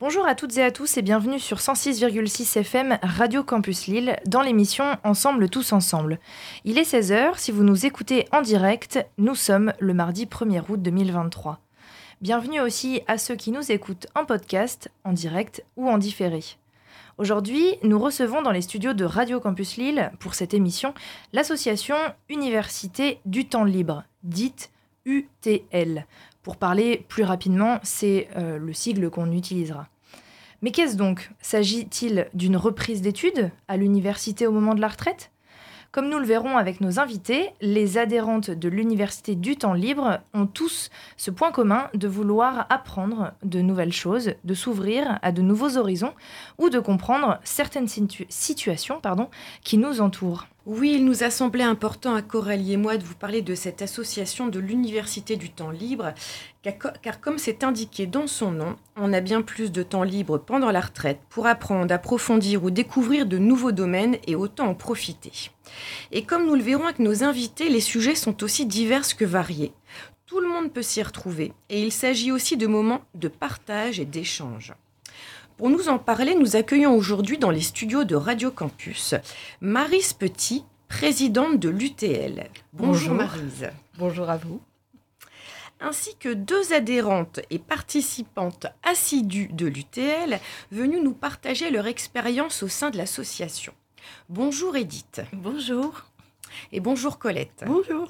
Bonjour à toutes et à tous et bienvenue sur 106,6 FM Radio Campus Lille dans l'émission Ensemble tous ensemble. Il est 16h, si vous nous écoutez en direct, nous sommes le mardi 1er août 2023. Bienvenue aussi à ceux qui nous écoutent en podcast, en direct ou en différé. Aujourd'hui, nous recevons dans les studios de Radio Campus Lille, pour cette émission, l'association Université du Temps Libre, dite UTL. Pour parler plus rapidement, c'est euh, le sigle qu'on utilisera. Mais qu'est-ce donc? S'agit-il d'une reprise d'études à l'université au moment de la retraite? Comme nous le verrons avec nos invités, les adhérentes de l'Université du temps libre ont tous ce point commun de vouloir apprendre de nouvelles choses, de s'ouvrir à de nouveaux horizons ou de comprendre certaines situations qui nous entourent. Oui, il nous a semblé important à Coralie et moi de vous parler de cette association de l'Université du temps libre, car comme c'est indiqué dans son nom, on a bien plus de temps libre pendant la retraite pour apprendre, approfondir ou découvrir de nouveaux domaines et autant en profiter. Et comme nous le verrons avec nos invités, les sujets sont aussi divers que variés. Tout le monde peut s'y retrouver et il s'agit aussi de moments de partage et d'échange. Pour nous en parler, nous accueillons aujourd'hui dans les studios de Radio Campus Marise Petit, présidente de l'UTL. Bonjour, Bonjour Marise. Bonjour à vous. Ainsi que deux adhérentes et participantes assidues de l'UTL venues nous partager leur expérience au sein de l'association. Bonjour Edith. Bonjour. Et bonjour Colette. Bonjour.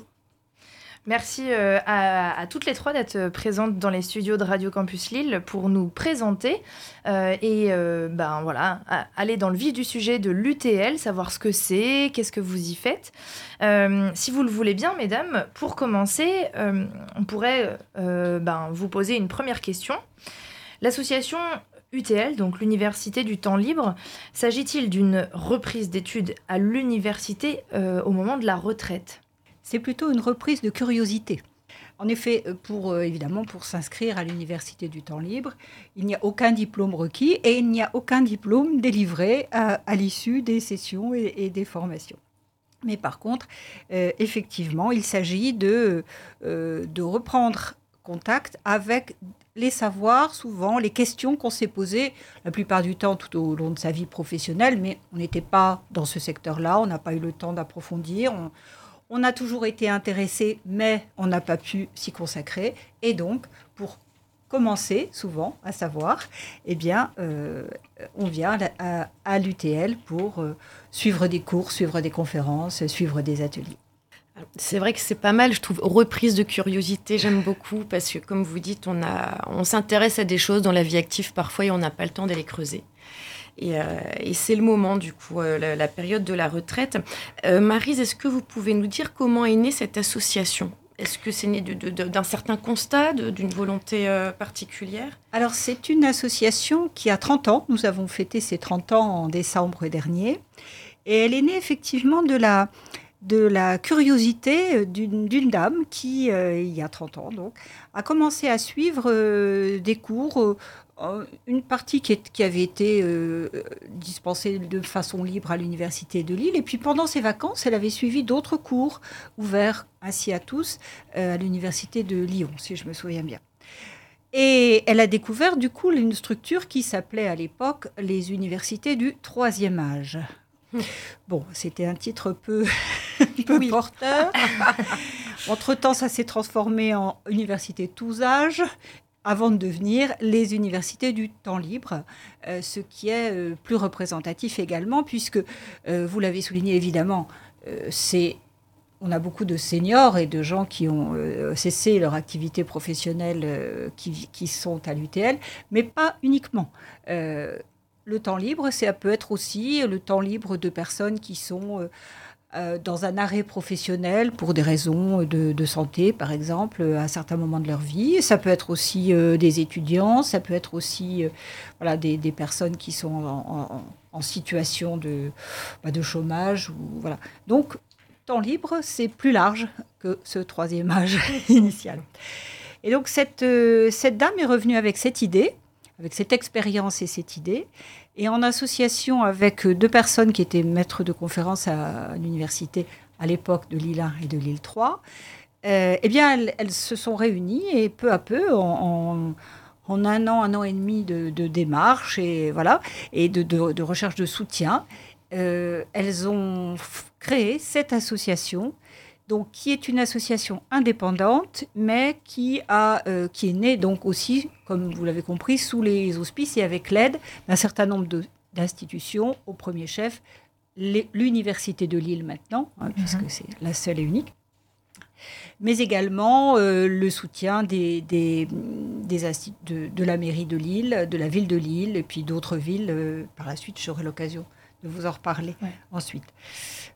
Merci euh, à, toutes les trois d'être présentes dans les studios de Radio Campus Lille pour nous présenter euh, et euh, ben voilà aller dans le vif du sujet de l'UTL, savoir ce que c'est, qu'est-ce que vous y faites. si vous le voulez bien, mesdames, pour commencer, on pourrait ben, vous poser une première question. L'association UTL, donc l'Université du temps libre, s'agit-il d'une reprise d'études à l'université au moment de la retraite? C'est plutôt une reprise de curiosité. En effet, euh, pour, euh, évidemment, pour s'inscrire à l'Université du temps libre, il n'y a aucun diplôme requis et il n'y a aucun diplôme délivré à, l'issue des sessions et, des formations. Mais par contre, euh, effectivement, il s'agit de, de reprendre contact avec les savoirs, souvent les questions qu'on s'est posées la plupart du temps tout au long de sa vie professionnelle, mais on n'était pas dans ce secteur-là, on n'a pas eu le temps d'approfondir, on a toujours été intéressé, mais on n'a pas pu s'y consacrer. Et donc, pour commencer souvent à savoir, eh bien, euh, on vient à, l'UTL pour euh, suivre des cours, suivre des conférences, suivre des ateliers. C'est vrai que c'est pas mal, je trouve, reprise de curiosité, j'aime beaucoup, parce que comme vous dites, on, on s'intéresse à des choses dans la vie active parfois et on n'a pas le temps d'aller creuser. Euh, et, c'est le moment, du coup, euh, la, période de la retraite. Euh, Marise, est-ce que vous pouvez nous dire comment est née cette association? Est-ce que c'est né d'un certain constat, d'une volonté particulière? Alors, c'est une association qui a 30 ans. Nous avons fêté ses 30 ans en décembre dernier. Et elle est née effectivement de la, de la curiosité d'une dame qui, il y a 30 ans, donc, a commencé à suivre des cours une partie qui, avait été euh, dispensée de façon libre à l'université de Lille. Et puis pendant ses vacances, elle avait suivi d'autres cours ouverts ainsi à tous euh, à l'université de Lyon, si je me souviens bien. Et elle a découvert du coup une structure qui s'appelait à l'époque les universités du troisième âge. Bon, c'était un titre peu, peu porteur. Entre-temps, ça s'est transformé en université tous âges avant de devenir les universités du temps libre, euh, ce qui est euh, plus représentatif également, puisque, euh, vous l'avez souligné évidemment, c'est on a beaucoup de seniors et de gens qui ont cessé leur activité professionnelle qui, qui, sont à l'UTL, mais pas uniquement. le temps libre, ça peut être aussi le temps libre de personnes qui sont euh, dans un arrêt professionnel pour des raisons de, santé, par exemple, à certains moments de leur vie. Ça peut être aussi euh, des étudiants, ça peut être aussi euh, voilà, des, personnes qui sont en, situation de, bah, de chômage. Ou, voilà. Donc, temps libre, c'est plus large que ce troisième âge initial. Et donc, cette dame est revenue avec cette idée, avec cette expérience et cette idée. Et en association avec deux personnes qui étaient maîtres de conférences à, l'université à l'époque de Lille 1 et de Lille 3, euh, eh bien, elles, se sont réunies et peu à peu, en, un an, un an et demi de, démarche et voilà, et de, recherche de soutien, euh, elles ont créé cette association, donc qui est une association indépendante, mais qui a, euh, qui est née donc aussi, comme vous l'avez compris, sous les auspices et avec l'aide d'un certain nombre d'institutions, au premier chef l'université de Lille maintenant, hein, puisque mhm. c'est la seule et unique, mais également euh, le soutien des, des, de, la mairie de Lille, de la ville de Lille, et puis d'autres villes. Euh, par la suite, j'aurai l'occasion de vous en reparler ensuite.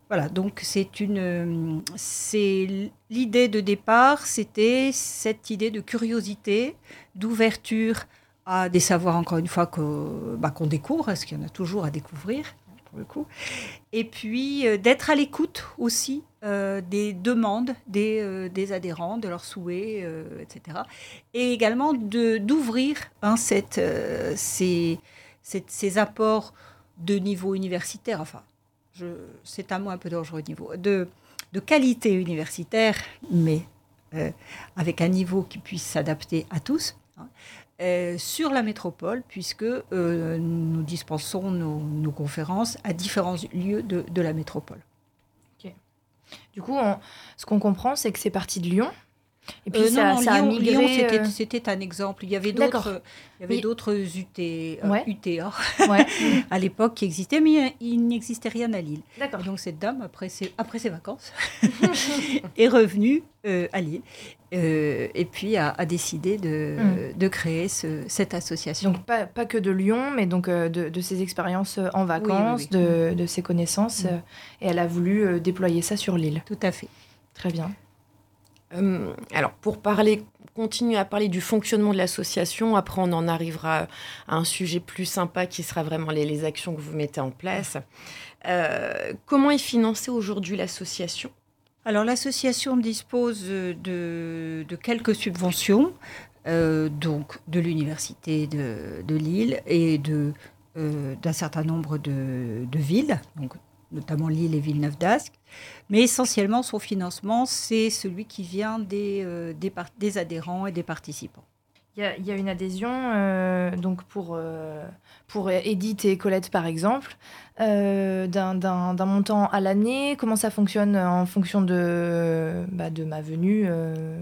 Voilà, donc c'est une, c'est l'idée de départ, c'était cette idée de curiosité, d'ouverture à des savoirs encore une fois bah, qu'on découvre, parce qu'il y en a toujours à découvrir pour le coup, et puis euh, d'être à l'écoute aussi euh, des demandes des, euh, des, adhérents, de leurs souhaits, etc. Et également d'ouvrir hein, cette, ces, ces, apports de niveau universitaire, enfin, c'est un mot un peu dangereux, niveau, de, de qualité universitaire, mais avec un niveau qui puisse s'adapter à tous. Hein, sur la métropole, puisque nous dispensons nos, nos, conférences à différents lieux de, de la métropole. Du coup, ce qu'on comprend, c'est que c'est parti de Lyon. Et puis euh, ça, a migré. Lyon, euh, c'était un exemple. Il y avait d'autres, il y avait d'autres UT, euh, UTA à l'époque qui existaient, mais il n'existait rien à Lille. Donc cette dame, après ses, après ses vacances, est revenue à Lille et puis a, décidé de, hmm. de créer cette association. Donc pas, pas, que de Lyon, mais donc de, de ses expériences en vacances, de, de, ses connaissances, hmm. et elle a voulu déployer ça sur l'île. Tout à fait. Très bien. Euh, alors, pour parler, continuer à parler du fonctionnement de l'association, après on en arrivera à un sujet plus sympa qui sera vraiment les, actions que vous mettez en place. Euh, comment est financée aujourd'hui l'association? Alors, l'association dispose de, quelques subventions, euh, donc de l'université de, Lille et d'un certain nombre de, villes, notamment Lille et Villeneuve d'Ascq. Mais essentiellement, son financement, c'est celui qui vient des, euh, des, adhérents et des participants. Il y, a, une adhésion euh, donc pour, euh, pour Edith et Colette, par exemple, d'un montant à l'année. Comment ça fonctionne en fonction de, bah, de ma venue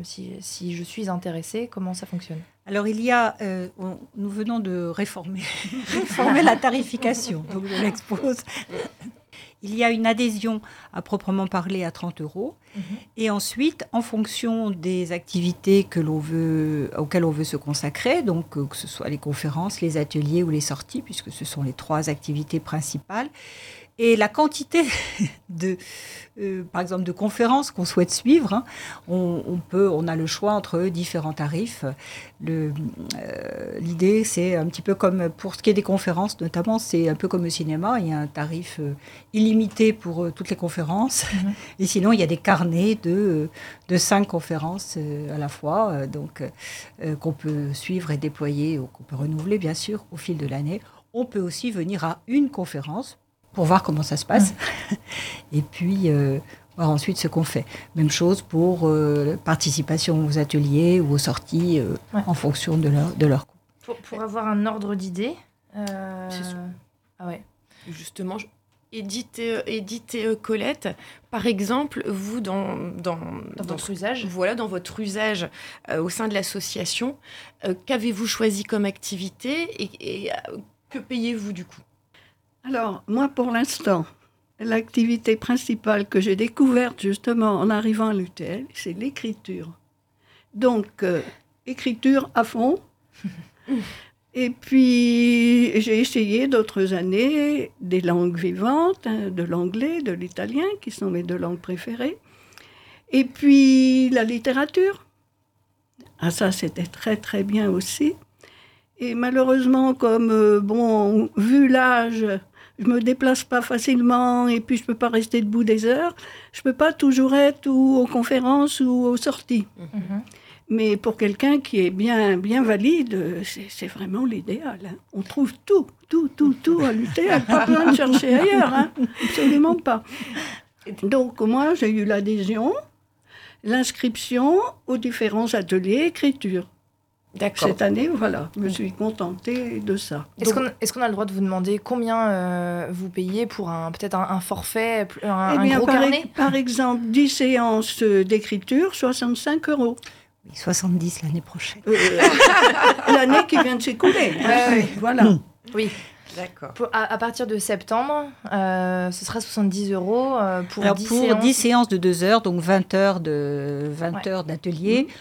si, si, je suis intéressée, comment ça fonctionne? Alors il y a, nous venons de réformer, réformer la tarification, donc je l'expose il y a une adhésion à proprement parler à 30 euros. Mhm. Et ensuite, en fonction des activités que l'on veut, auxquelles on veut se consacrer, donc euh, que ce soit les conférences, les ateliers ou les sorties, puisque ce sont les trois activités principales, et la quantité de, euh, par exemple, de conférences qu'on souhaite suivre, hein, on, peut, on a le choix entre différents tarifs. Euh, l'idée, c'est un petit peu comme pour ce qui est des conférences, notamment, c'est un peu comme au cinéma. Il y a un tarif euh, illimité pour toutes les conférences. Mhm. Et sinon, il y a des carnets de, de cinq conférences à la fois, donc qu'on peut suivre et déployer, ou qu'on peut renouveler, bien sûr, au fil de l'année. On peut aussi venir à une conférence pour voir comment ça se passe. Et puis, euh, voir ensuite ce qu'on fait. Même chose pour euh, participation aux ateliers ou aux sorties euh, en fonction de leur, de leur coût. Pour, avoir un ordre d'idée. Ah ouais. Justement, Edith, Edith Colette, par exemple, vous, dans, dans, dans, votre usage Voilà, dans votre usage au sein de l'association, qu'avez-vous choisi comme activité et que payez-vous du coup? Alors, moi, pour l'instant, l'activité principale que j'ai découverte justement en arrivant à l'UTL, c'est l'écriture. Donc, euh, écriture à fond. Et puis, j'ai essayé d'autres années des langues vivantes, hein, de l'anglais, de l'italien, qui sont mes deux langues préférées. Et puis, la littérature. Ah, ça, c'était très, très bien aussi. Et malheureusement, comme, euh, bon, vu l'âge, je me déplace pas facilement et puis je peux pas rester debout des heures. Je peux pas toujours être ou aux conférences ou aux sorties. Mhm. Mais pour quelqu'un qui est bien, bien valide, c'est vraiment l'idéal. Hein. On trouve tout, tout, tout, tout à lutter. Pas besoin de chercher ailleurs, hein. absolument pas. Donc moi, j'ai eu l'adhésion, l'inscription aux différents ateliers écriture. Cette année, voilà, je me suis contentée de ça. Est-ce qu'on a le droit de vous demander combien euh, vous payez pour un peut-être un, forfait, un, eh gros par, carnet Par exemple, 10 séances d'écriture, 65 euros. 70 l'année prochaine. Euh, l'année qui vient de s'écouler. Voilà. Hmm. Oui. D'accord. À, partir de septembre, euh, ce sera 70 euros pour, 10, pour séances. 10 séances de 2 heures, donc 20 heures de 20 heures d'atelier. Hmm.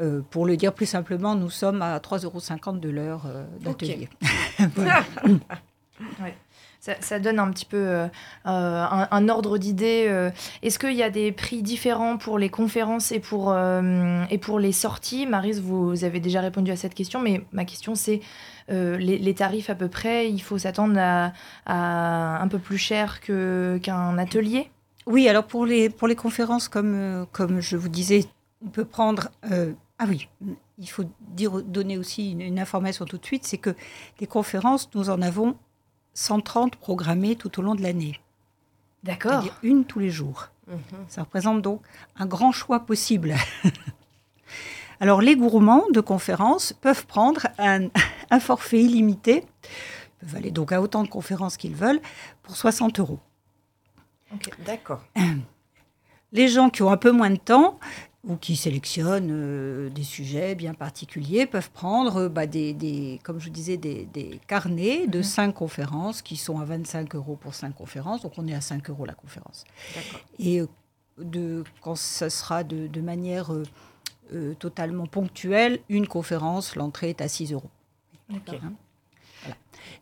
Euh, pour le dire plus simplement, nous sommes à 3,50 euros de l'heure euh, d'atelier. ça, donne un petit peu euh, un, ordre d'idée. Est-ce qu'il y a des prix différents pour les conférences et pour, et pour les sorties? Marise, vous avez déjà répondu à cette question, mais ma question c'est les, tarifs à peu près, il faut s'attendre à, un peu plus cher qu'un atelier? Oui, alors pour les, pour les conférences, comme, comme je vous disais, on peut prendre ah oui, il faut dire, donner aussi une, information tout de suite, c'est que les conférences, nous en avons 130 programmées tout au long de l'année. D'accord. C'est-à-dire une tous les jours. Mhm. Ça représente donc un grand choix possible. Alors les gourmands de conférences peuvent prendre un, forfait illimité, ils peuvent aller donc à autant de conférences qu'ils veulent, pour 60 euros. D'accord. Les gens qui ont un peu moins de temps, ou qui sélectionnent euh, des sujets bien particuliers, peuvent prendre, euh, bah, des, comme je disais, des, carnets de 5 mhm. conférences qui sont à 25 euros pour 5 conférences. Donc on est à 5 euros la conférence. Et euh, de, quand ça sera de, de manière totalement ponctuelle, une conférence, l'entrée est à 6 euros. Hein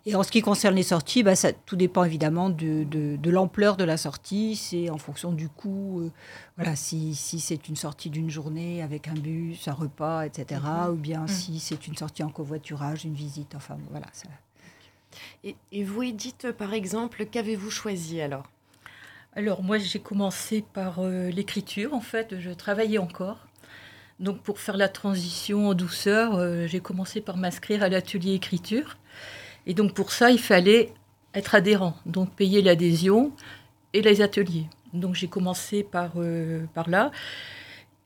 et en ce qui concerne les sorties, bah, ça, tout dépend évidemment de, de, l'ampleur de la sortie. C'est en fonction du coût. Euh, voilà, si, si c'est une sortie d'une journée avec un bus, un repas, etc. Mhm. Ou bien mhm. si c'est une sortie en covoiturage, une visite. Enfin, voilà. Ça... Et, et, vous, Edith, par exemple, qu'avez-vous choisi alors? Alors, moi, j'ai commencé par euh, l'écriture, en fait. Je travaillais encore. Donc, pour faire la transition en douceur, euh, j'ai commencé par m'inscrire à l'atelier écriture. Et donc pour ça, il fallait être adhérent, donc payer l'adhésion et les ateliers. Donc j'ai commencé par, euh, là.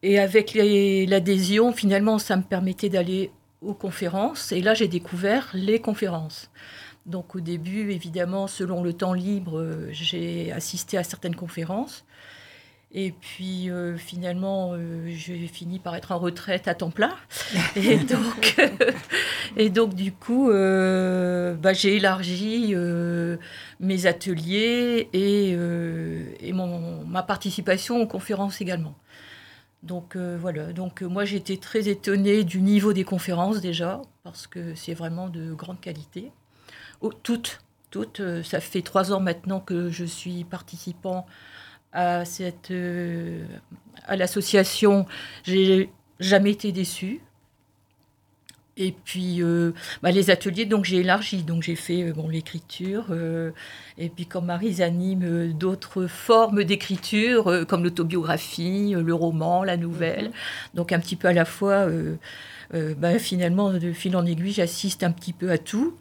Et avec l'adhésion, finalement, ça me permettait d'aller aux conférences. Et là, j'ai découvert les conférences. Donc au début, évidemment, selon le temps libre, euh, j'ai assisté à certaines conférences. Et puis euh, finalement, euh, j'ai fini par être en retraite à temps plein. Et donc, et donc du coup, euh, bah, j'ai élargi mes ateliers et, et mon, ma participation aux conférences également. Donc voilà, donc moi j'étais très étonnée du niveau des conférences déjà, parce que c'est vraiment de grande qualité. Oh, toutes, toutes, ça fait trois ans maintenant que je suis participant à, cette, euh, à l'association, j'ai jamais été déçue. Et puis euh, bah, les ateliers, donc j'ai élargi, donc j'ai fait euh, bon, l'écriture, et puis comme Marie anime d'autres formes d'écriture, comme l'autobiographie, le roman, la nouvelle, mhm. donc un petit peu à la fois, bah, finalement, de fil en aiguille, j'assiste un petit peu à tout.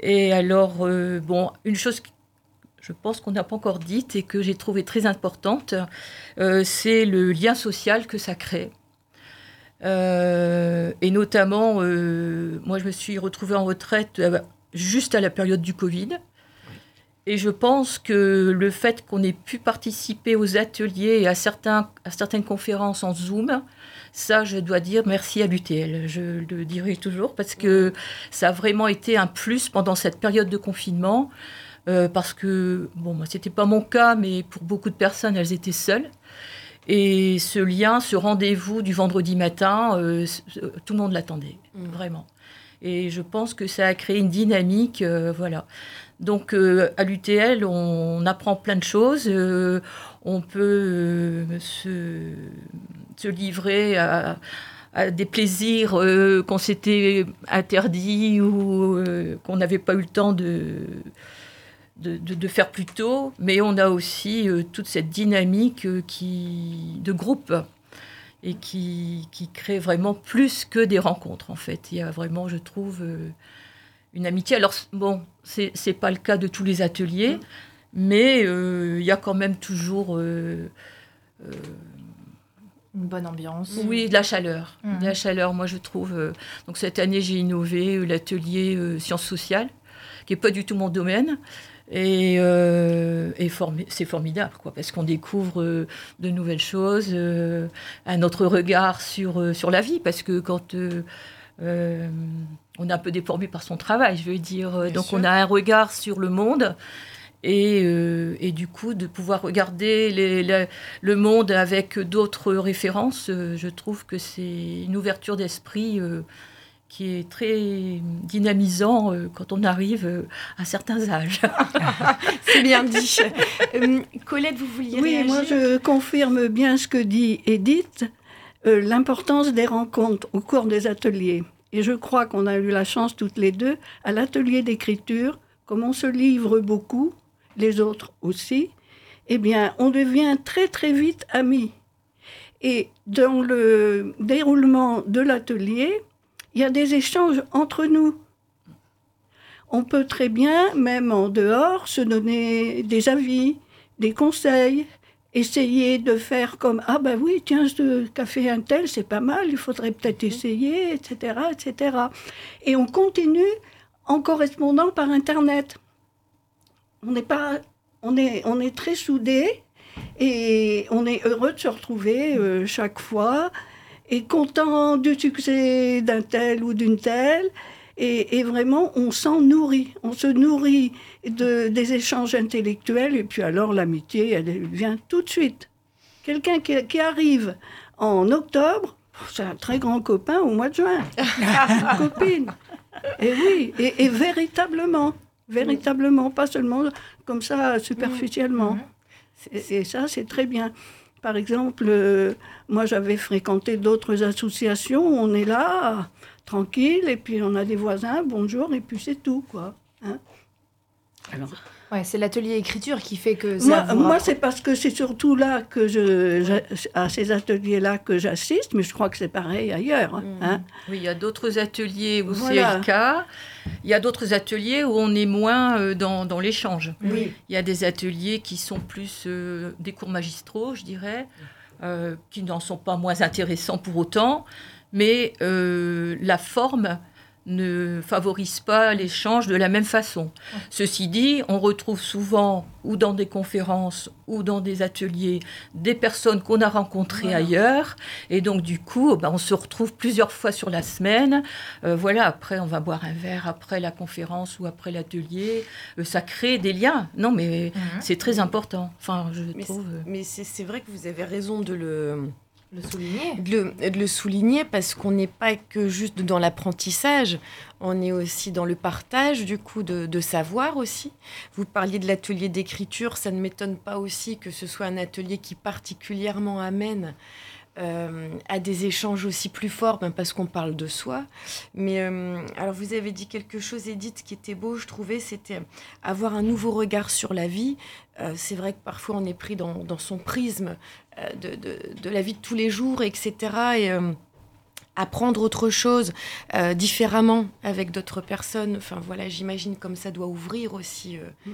Et alors, bon, une chose je pense qu'on n'a pas encore dit et que j'ai trouvé très importante, euh, c'est le lien social que ça crée. Euh, et notamment, euh, moi je me suis retrouvée en retraite juste à la période du Covid. Et je pense que le fait qu'on ait pu participer aux ateliers et à, à certaines conférences en Zoom, ça, je dois dire merci à l'UTL. Je le dirai toujours parce que ça a vraiment été un plus pendant cette période de confinement. Euh, parce que, bon, moi, c'était pas mon cas, mais pour beaucoup de personnes, elles étaient seules. Et ce lien, ce rendez-vous du vendredi matin, euh, tout le monde l'attendait, mmh. vraiment. Et je pense que ça a créé une dynamique, euh, voilà. Donc à l'UTL, on, apprend plein de choses. on peut se, se, livrer à, à des plaisirs qu'on s'était interdits ou qu'on n'avait pas eu le temps de de, faire plus tôt, mais on a aussi euh, toute cette dynamique euh, qui, de groupe et qui, qui, crée vraiment plus que des rencontres en fait. Il y a vraiment, je trouve, euh, une amitié. Alors bon, c'est n'est pas le cas de tous les ateliers, mmh. mais il y a quand même toujours Une bonne ambiance. Oui, de la chaleur. Mhm. De la chaleur, moi je trouve. donc cette année, j'ai innové l'atelier sciences sociales, qui n'est pas du tout mon domaine. Et, euh, et formi- c'est formidable, quoi, parce qu'on découvre euh, de nouvelles choses, euh, un autre regard sur, sur la vie, parce que quand on est un peu déformé par son travail, je veux dire, Bien donc sûr. on a un regard sur le monde. Et, et du coup, de pouvoir regarder les- le monde avec d'autres références, je trouve que c'est une ouverture d'esprit qui est très dynamisant euh, quand on arrive euh, à certains âges. C'est bien dit. Euh, Colette, vous vouliez Oui, réagir moi je confirme bien ce que dit Edith, euh, l'importance des rencontres au cours des ateliers. Et je crois qu'on a eu la chance toutes les deux, à l'atelier d'écriture, comme on se livre beaucoup, les autres aussi, eh bien, on devient très très vite amis. Et dans le déroulement de l'atelier, il y a des échanges entre nous. On peut très bien, même en dehors, se donner des avis, des conseils, essayer de faire comme ah ben oui tiens ce café un tel c'est pas mal il faudrait peut-être essayer etc etc et on continue en correspondant par internet. On n'est pas on est on est très soudés et on est heureux de se retrouver euh, chaque fois et content du succès d'un tel ou d'une telle et, et vraiment on s'en nourrit on se nourrit de, des échanges intellectuels, et puis alors l'amitié, elle vient tout de suite. Quelqu'un qui, qui arrive en octobre, c'est un très grand copain au mois de juin, une copine. Et oui, et, et véritablement, véritablement, pas seulement comme ça superficiellement. Et, et ça, c'est très bien. Par exemple, euh, moi j'avais fréquenté d'autres associations, on est là, tranquille, et puis on a des voisins, bonjour, et puis c'est tout, quoi. hein. Ouais, c'est l'atelier écriture qui fait que ça moi, c'est parce que c'est surtout là que je, à ces ateliers-là que j'assiste, mais je crois que c'est pareil ailleurs. Hein. Oui, il y a d'autres ateliers où Voilà. c'est le cas. Il y a d'autres ateliers où on est moins euh, dans, dans l'échange. Oui. Il y a des ateliers qui sont plus euh, des cours magistraux, je dirais, euh, qui n'en sont pas moins intéressants pour autant, mais euh, la forme ne favorise pas l'échange de la même façon. Ceci dit, on retrouve souvent, ou dans des conférences, ou dans des ateliers, des personnes qu'on a rencontrées ailleurs, et donc du coup, ben, on se retrouve plusieurs fois sur la semaine. Euh, voilà, après, on va boire un verre après la conférence ou après l'atelier. Euh, ça crée des liens. Non, mais Mhm. c'est très important. Enfin, je Mais trouve. euh, Mais c'est vrai que vous avez raison de le, Le souligner. de le, souligner parce qu'on n'est pas que juste dans l'apprentissage, on est aussi dans le partage du coup de, de savoir aussi. Vous parliez de l'atelier d'écriture, ça ne m'étonne pas aussi que ce soit un atelier qui particulièrement amène euh, à des échanges aussi plus forts, ben, parce qu'on parle de soi. Mais euh, alors vous avez dit quelque chose, Edith, qui était beau, je trouvais, c'était avoir un nouveau regard sur la vie. Euh, c'est vrai que parfois on est pris dans, dans son prisme de, de, de la vie de tous les jours, etc. Et apprendre autre chose euh, différemment avec d'autres personnes. Enfin voilà, j'imagine comme ça doit ouvrir aussi euh, Mm.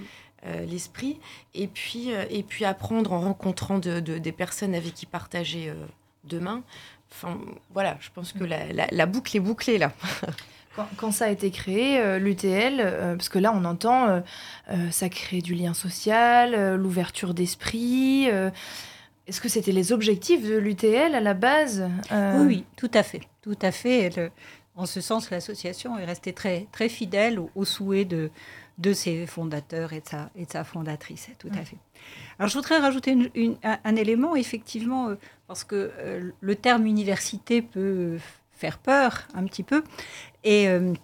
euh, l'esprit. Et puis, et puis apprendre en rencontrant de, de- des personnes avec qui partager demain. Enfin voilà, je pense que la, la- la boucle est bouclée là. Quand, quand ça a été créé, euh, l'UTL, euh, parce que là on entend, euh, euh, ça crée du lien social, euh, l'ouverture d'esprit. euh, Est-ce que c'était les objectifs de l'UTL à la base Euh, Oui, oui, tout à fait. Tout à fait. En ce sens, l'association est restée très, très fidèle au, au souhait de, de ses fondateurs et de sa, et de sa fondatrice. Tout à fait. Alors, je voudrais rajouter une- une- un, un élément, effectivement, euh, parce que euh, le terme université peut faire peur un petit peu. Et. euh,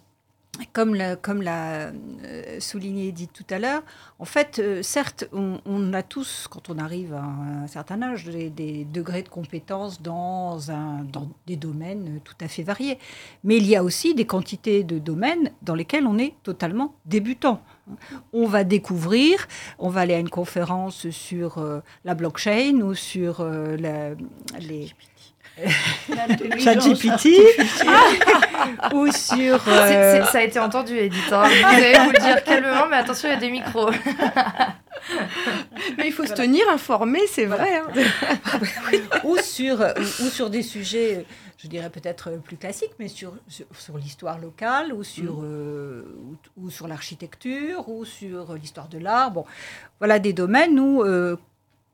comme l'a, comme l'a euh, souligné Edith tout à l'heure, en fait, certes, on, a tous, quand on arrive à un certain âge, des, des degrés de compétences dans, un, dans des domaines tout à fait variés. Mais il y a aussi des quantités de domaines dans lesquels on est totalement débutant. On va découvrir, on va aller à une conférence sur euh, la blockchain ou sur euh, la- les... ChatGPT ou sur euh, ça a été entendu, Edith. hein. Vous allez vous le dire calmement, mais attention, il y a des micros. il faut se tenir informé, c'est vrai. Hein. ou, sur, ou, sur des sujets, je dirais peut-être plus classiques, mais sur, sur, l'histoire locale, ou sur, mm. euh, ou, sur l'architecture, ou sur l'histoire de l'art. Bon, voilà des domaines où euh,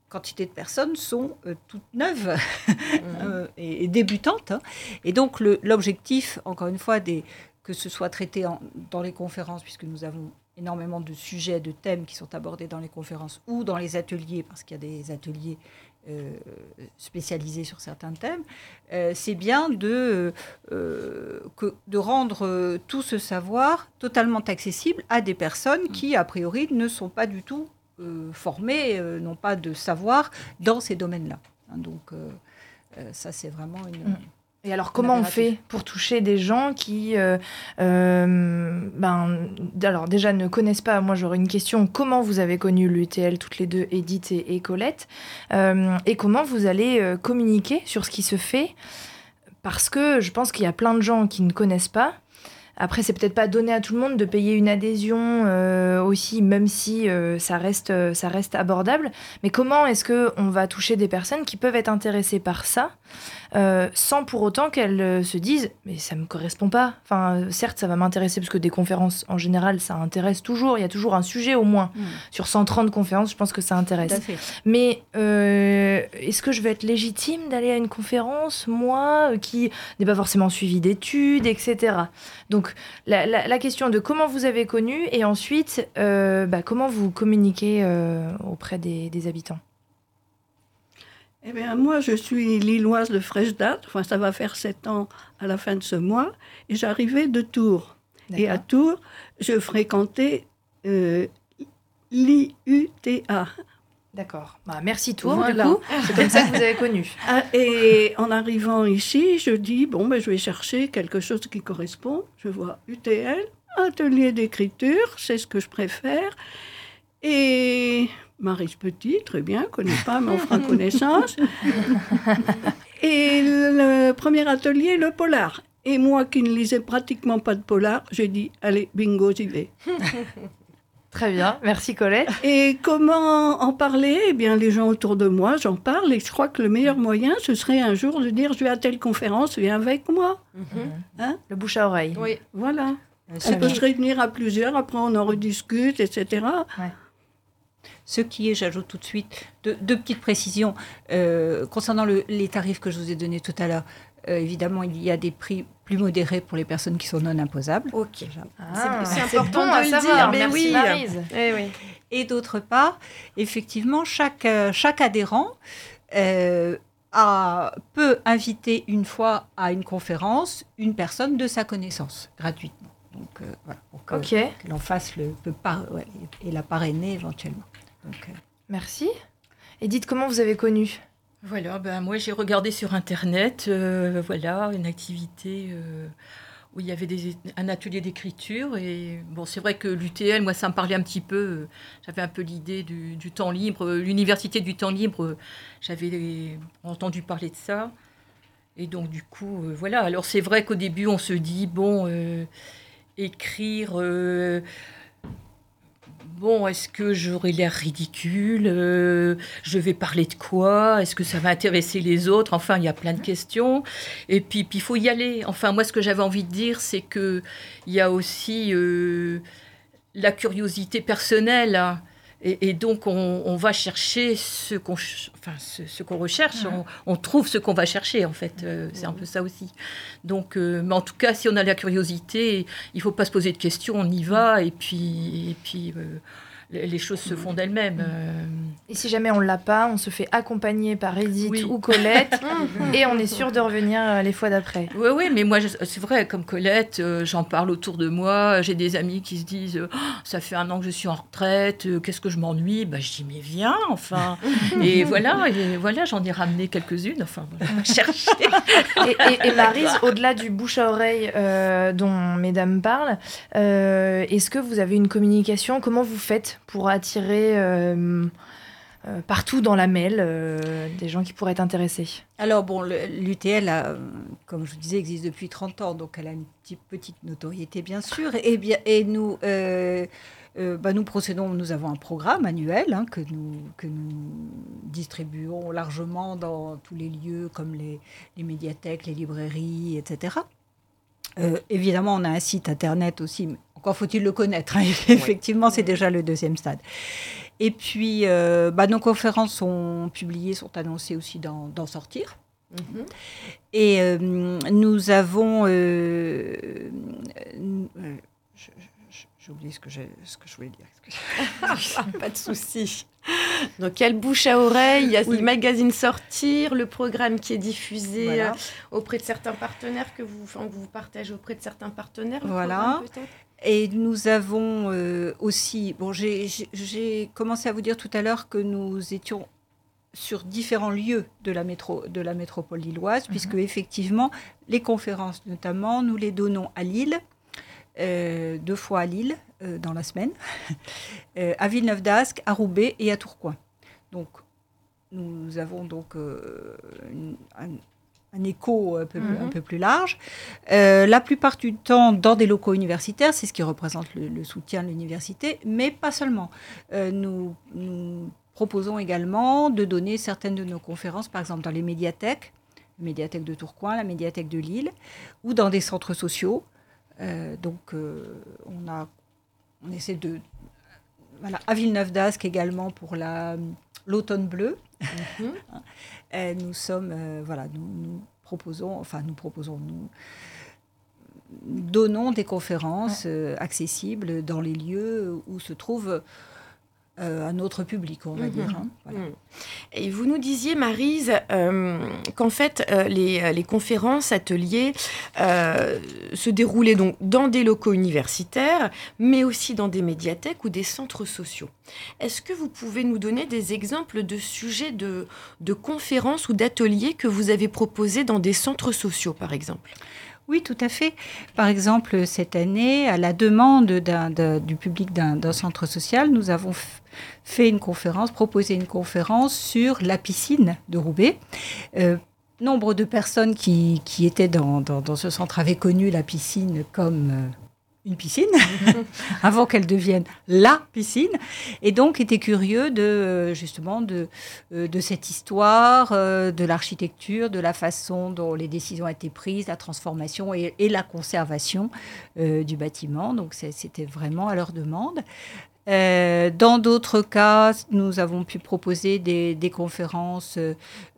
quantité de personnes sont euh, toutes neuves mm. et, débutantes. Hein. Et donc l'objectif, encore une fois, des, que ce soit traité dans les conférences, puisque nous avons énormément de sujets, de thèmes qui sont abordés dans les conférences ou dans les ateliers, parce qu'il y a des ateliers euh, spécialisés sur certains thèmes, euh, c'est bien de, euh, de rendre tout ce savoir totalement accessible à des personnes qui, a priori, ne sont pas du tout formées, n'ont pas de savoir dans ces domaines-là. Donc, ça, c'est vraiment une... Et alors, comment on fait pour toucher des gens qui, euh, euh, ben, alors déjà ne connaissent pas Moi, j'aurais une question. Comment vous avez connu l'UTL toutes les deux, Edith et, Colette, euh, et comment vous allez communiquer sur ce qui se fait? Parce que je pense qu'il y a plein de gens qui ne connaissent pas. Après, c'est peut-être pas donné à tout le monde de payer une adhésion aussi, même si ça, reste, ça reste abordable. Mais comment est-ce qu'on va toucher des personnes qui peuvent être intéressées par ça? Euh, sans pour autant qu'elles euh, se disent mais ça me correspond pas. Enfin, certes, ça va m'intéresser parce que des conférences en général, ça intéresse toujours. Il y a toujours un sujet au moins mm. sur 130 conférences. Je pense que ça intéresse. Mais euh, est-ce que je vais être légitime d'aller à une conférence, moi, qui n'ai pas forcément suivi d'études, etc. Donc la, question de comment vous avez connu et ensuite bah, comment vous communiquez auprès des habitants? Eh bien, moi, je suis lilloise de fraîche date. Enfin, ça va faire sept ans à la fin de ce mois. Et j'arrivais de Tours. Et à Tours, je fréquentais euh, l'IUTA. D'accord. Bah, merci Tours, du coup. C'est comme ça que vous avez connu. Ah, et en arrivant ici, je dis, bon, ben, je vais chercher quelque chose qui correspond. Je vois UTL, atelier d'écriture, c'est ce que je préfère. Et Marie Petit, très bien, connais pas, mais on fera connaissance. Et le premier atelier, le polar. Et moi qui ne lisais pratiquement pas de polar, j'ai dit, allez, bingo, j'y vais. Très bien, merci Colette. Et comment en parler? Eh bien, les gens autour de moi, j'en parle et je crois que le meilleur moyen, ce serait un jour de dire, je vais à telle conférence, viens avec moi. Mhm. Hein? Le bouche à oreille. Oui. Voilà. on peut se réunir à plusieurs, après on en rediscute, etc. Ouais. Ce qui est, j'ajoute tout de suite, deux, petites précisions euh, concernant les tarifs que je vous ai donnés tout à l'heure. Euh, évidemment, il y a des prix plus modérés pour les personnes qui sont non imposables. Ok. Ah, c'est important de le dire, mais oui. Eh oui. Et d'autre part, effectivement, chaque, euh, chaque adhérent a, peut inviter une fois à une conférence une personne de sa connaissance, gratuitement. Donc voilà, pour que, l'on fasse le, et la parrainer éventuellement. Euh, Merci. Edith, comment vous avez connu? Voilà, ben moi j'ai regardé sur internet, euh, voilà, une activité euh, où il y avait un atelier d'écriture et bon, c'est vrai que l'UTL, moi ça me parlait un petit peu. j'avais un peu l'idée du, temps libre, l'université du temps libre. j'avais entendu parler de ça et donc du coup, voilà. Alors c'est vrai qu'au début on se dit bon, écrire bon, est-ce que j'aurai l'air ridicule euh, Je vais parler de quoi Est-ce que ça va intéresser les autres Enfin, il y a plein de questions. Et puis, il faut y aller. Enfin, moi, ce que j'avais envie de dire, c'est que il y a aussi euh, la curiosité personnelle. Hein. Et, donc, on, va chercher ce qu'on enfin, ce, qu'on recherche, on, trouve ce qu'on va chercher, en fait. Euh, c'est un peu ça aussi. Donc, euh, mais en tout cas, si on a la curiosité, il ne faut pas se poser de questions, on y va, et puis, et puis euh, les choses se font d'elles-mêmes. Euh. Et si jamais on l'a pas, on se fait accompagner par Edith ou Colette et on est sûr de revenir euh, les fois d'après. Oui, oui, mais moi, c'est vrai, comme Colette, euh, j'en parle autour de moi. J'ai des amis qui se disent oh, Ça fait un an que je suis en retraite, qu'est-ce que je m'ennuie? Bah, Je dis Mais viens, enfin. et voilà, et voilà j'en ai ramené quelques-unes. Enfin, chercher. et, et, Marise, au-delà du bouche à oreille dont mesdames parlent, est-ce que vous avez une communication? Comment vous faites pour attirer euh, euh, partout dans la mêle euh, des gens qui pourraient être intéressés Alors, bon, l'UTL, comme je vous disais, existe depuis 30 ans, donc elle a une petite, notoriété, bien sûr. Et, bien, et nous, bah, nous procédons, nous avons un programme annuel hein, que, nous, que nous distribuons largement dans tous les lieux comme les, médiathèques, les librairies, etc. Euh, évidemment, on a un site internet aussi, mais encore faut-il le connaître. Hein. Effectivement, c'est déjà le deuxième stade. Et puis, euh, bah, nos conférences sont publiées, sont annoncées aussi d'en sortir. Mhm. Et nous avons j'ai oublié ce que, ce que je voulais dire. Pas de souci. Donc, quelle bouche à oreille, il y a le magazine Sortir, le programme qui est diffusé euh, auprès de certains partenaires que vous, enfin, vous partagez auprès de certains partenaires. Voilà. Et nous avons euh, aussi, bon, j'ai commencé à vous dire tout à l'heure que nous étions sur différents lieux de la, métro, de la métropole lilloise, mhm. puisque effectivement, les conférences notamment, nous les donnons à Lille, euh, deux fois à Lille euh, dans la semaine, euh, à Villeneuve d'Ascq, à Roubaix et à Tourcoing. Donc, nous avons donc un, écho un peu, un mhm. peu, plus large. la plupart du temps dans des locaux universitaires, c'est ce qui représente le, soutien de l'université, mais pas seulement. nous, nous proposons également de donner certaines de nos conférences, par exemple dans les médiathèques, la médiathèque de Tourcoing, la médiathèque de Lille, ou dans des centres sociaux. Euh, donc, euh, on, a, on essaie de. Voilà, à Villeneuve d'Ascq également pour l'automne bleu. Mhm. nous sommes. Euh, voilà, nous, proposons. Enfin, nous proposons. Nous, donnons des conférences accessibles dans les lieux où se trouvent euh, un autre public, on va mhm. dire. Hein, mhm. Et vous nous disiez, Marise, euh, qu'en fait, euh, les, les, conférences, ateliers se déroulaient donc dans des locaux universitaires, mais aussi dans des médiathèques ou des centres sociaux. Est-ce que vous pouvez nous donner des exemples de sujets de, de conférences ou d'ateliers que vous avez proposés dans des centres sociaux, par exemple? Oui, tout à fait. Par exemple, cette année, à la demande du public d'un centre social, nous avons fait une conférence, proposé une conférence sur la piscine de Roubaix. Euh, nombre de personnes qui, étaient dans, ce centre avaient connu la piscine comme euh, une piscine, avant qu'elle devienne la piscine, et donc étaient curieux de euh, justement de, de cette histoire, de l'architecture, de la façon dont les décisions ont été prises, la transformation et, la conservation du bâtiment. Donc c'était vraiment à leur demande. Euh, dans d'autres cas, nous avons pu proposer des, conférences, euh,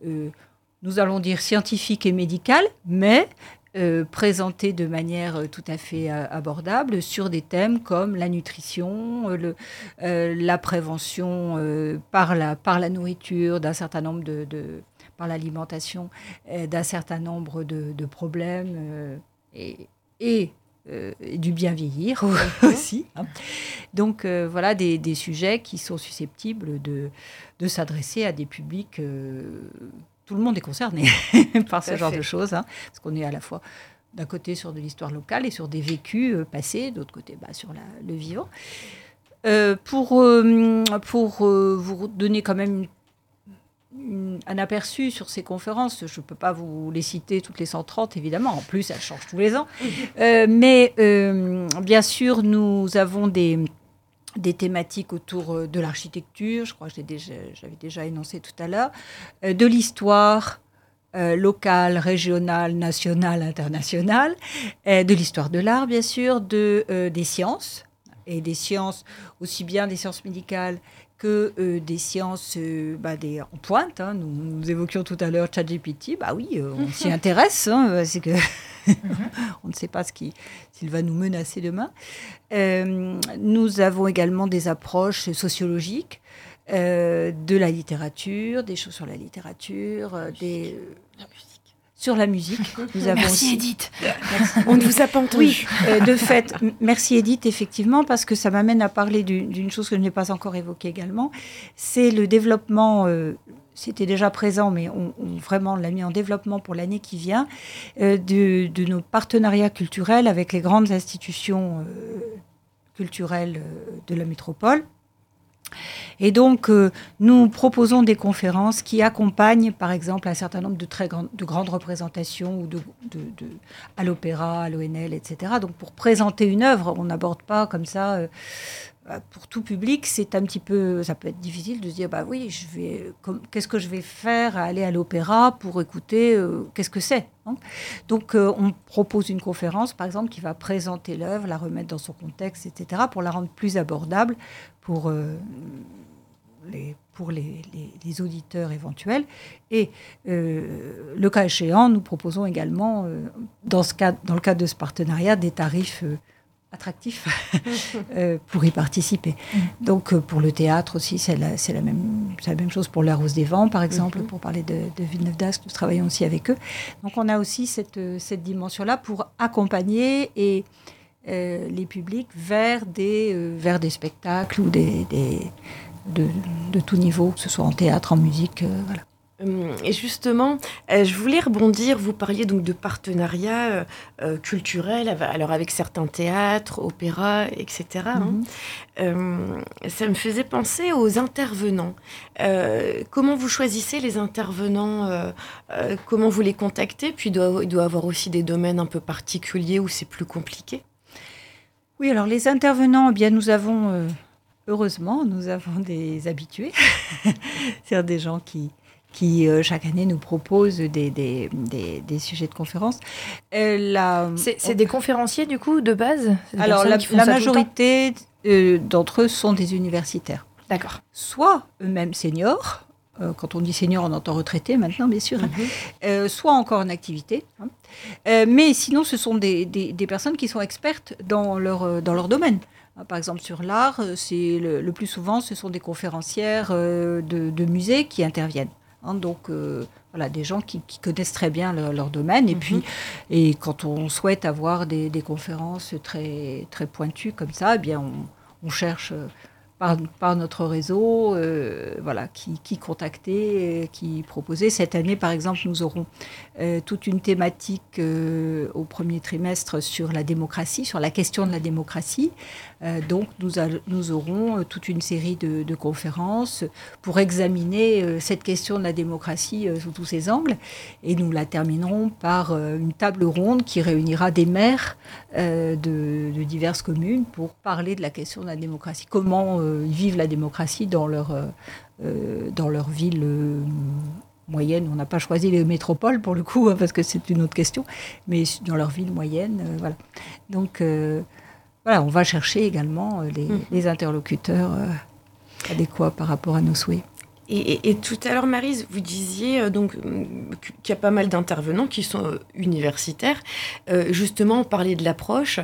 euh, nous allons dire scientifiques et médicales, mais présentées de manière tout à fait abordable sur des thèmes comme la nutrition, la prévention par, la, nourriture par l'alimentation d'un certain nombre de, problèmes et euh, du bien vieillir aussi. Hein. Donc euh, voilà des, sujets qui sont susceptibles de, de s'adresser à des publics. Euh, tout le monde est concerné par ce genre de choses, hein, parce qu'on est à la fois d'un côté sur de l'histoire locale et sur des vécus passés, d'autre côté bah, sur le vivant. pour pour vous donner quand même une un aperçu sur ces conférences. Je ne peux pas vous les citer toutes les 130, évidemment. En plus, elles changent tous les ans. Euh, mais euh, bien sûr, nous avons des, des thématiques autour euh, de l'architecture, je crois que j'avais déjà énoncé tout à l'heure, de l'histoire, locale, régionale, nationale, internationale, de l'histoire de l'art, bien sûr, de, des sciences, et des sciences, aussi bien des sciences médicales que euh, des sciences euh, bah, des, en pointe. Hein. Nous, évoquions tout à l'heure ChatGPT. Bah oui, euh, on s'y intéresse. Hein, c'est que on ne sait pas ce qui, s'il va nous menacer demain. nous avons également des approches sociologiques de la littérature, des choses sur la littérature, des sur la musique. Nous avons merci Edith. On ne vous a pas entendu. Oui, euh, de fait, merci Edith, effectivement, parce que ça m'amène à parler d'une chose que je n'ai pas encore évoquée également. C'est le développement. Euh, c'était déjà présent, mais on, vraiment l'a mis en développement pour l'année qui vient, euh, de, de, nos partenariats culturels avec les grandes institutions culturelles de la métropole. Et donc, euh, nous proposons des conférences qui accompagnent, par exemple, un certain nombre de très grandes, de grandes représentations ou à l'opéra, à l'ONL, etc. Donc, pour présenter une œuvre, on n'aborde pas comme ça. Euh, pour tout public, c'est un petit peu, ça peut être difficile de se dire, bah oui, je vais, qu'est-ce que je vais faire à aller à l'opéra pour écouter, euh, qu'est-ce que c'est hein? Donc, euh, on propose une conférence, par exemple, qui va présenter l'œuvre, la remettre dans son contexte, etc., pour la rendre plus abordable pour les, pour les, les, auditeurs éventuels. Et le cas échéant, nous proposons également, dans, ce cas, dans le cadre de ce partenariat, des tarifs attractif euh, pour y participer. Donc euh, pour le théâtre aussi, c'est la, la, même, la même chose pour La Rose des Vents, par exemple, mm-hmm. pour parler de, de Villeneuve d'Ascq, nous travaillons aussi avec eux. Donc on a aussi cette, cette dimension-là pour accompagner et, euh, les publics vers des, vers des spectacles ou des, des de, de, tout niveau, que ce soit en théâtre, en musique. voilà. Hum, et justement, euh, je voulais rebondir, vous parliez donc de partenariats euh, euh, culturels, alors avec certains théâtres, opéras, etc. Hein. Mhm. Hum, ça me faisait penser aux intervenants. comment vous choisissez les intervenants Comment vous les contactez? Puis il doit, y avoir aussi des domaines un peu particuliers où c'est plus compliqué. Oui, alors les intervenants, eh bien nous avons, heureusement, nous avons des habitués, c'est-à-dire des gens qui qui euh, chaque année nous propose des, des, des, sujets de conférences. Euh, c'est des conférenciers du coup de base? Alors la, majorité euh, d'entre eux sont des universitaires. D'accord. Soit eux-mêmes seniors, quand on dit senior, on entend retraité maintenant, bien sûr, mhm. soit encore en activité. Hein. mais sinon, ce sont des, des, personnes qui sont expertes dans leur, dans leur domaine. Par exemple, sur l'art, c'est le, le, plus souvent, ce sont des conférencières de, de musées qui interviennent. Hein, donc, euh, voilà, des gens qui, connaissent très bien leur, domaine. Et mhm. puis, et quand on souhaite avoir des, conférences très, très pointues comme ça, eh bien, on, on cherche par, notre réseau, euh, voilà, qui, qui euh, qui proposait. Cette année, par exemple, nous aurons euh, toute une thématique au premier trimestre sur la démocratie, sur la question de la démocratie. donc, nous, aurons toute une série de, conférences pour examiner cette question de la démocratie sous tous ses angles. Et nous la terminerons par une table ronde qui réunira des maires de, de diverses communes pour parler de la question de la démocratie. Comment ils vivent la démocratie dans leur, euh, euh, dans leur ville moyenne. On n'a pas choisi les métropoles pour le coup, hein, parce que c'est une autre question, mais dans leur ville moyenne, voilà. Donc, voilà, on va chercher également les, mmh. les interlocuteurs adéquats par rapport à nos souhaits. Et, tout à l'heure, Marise, vous disiez euh, donc euh, qu'il y a pas mal d'intervenants qui sont euh, universitaires. justement, on parlait de l'approche.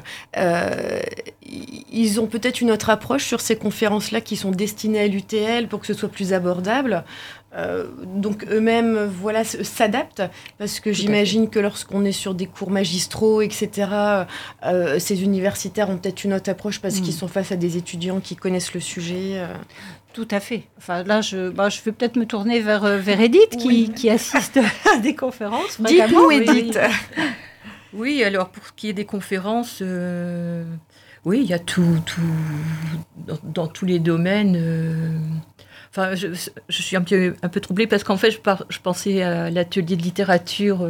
ils ont peut-être une autre approche sur ces conférences-là qui sont destinées à l'UTL pour que ce soit plus abordable. Donc eux-mêmes, voilà, s'adaptent parce que j'imagine que lorsqu'on est sur des cours magistraux, etc., ces universitaires ont peut-être une autre approche parce qu'ils mm. sont face à des étudiants qui connaissent le sujet. Tout à fait. Enfin, là, je, bah, je vais peut-être me tourner vers, euh, vers Edith, qui, qui, assiste à des conférences. Dites-nous, Edith. Oui. alors pour ce qui est des conférences, euh, oui, il y a tout, tout dans, tous les domaines. Euh, enfin, je, je, suis un peu, un peu troublée parce qu'en fait, je, je, pensais à l'atelier de littérature,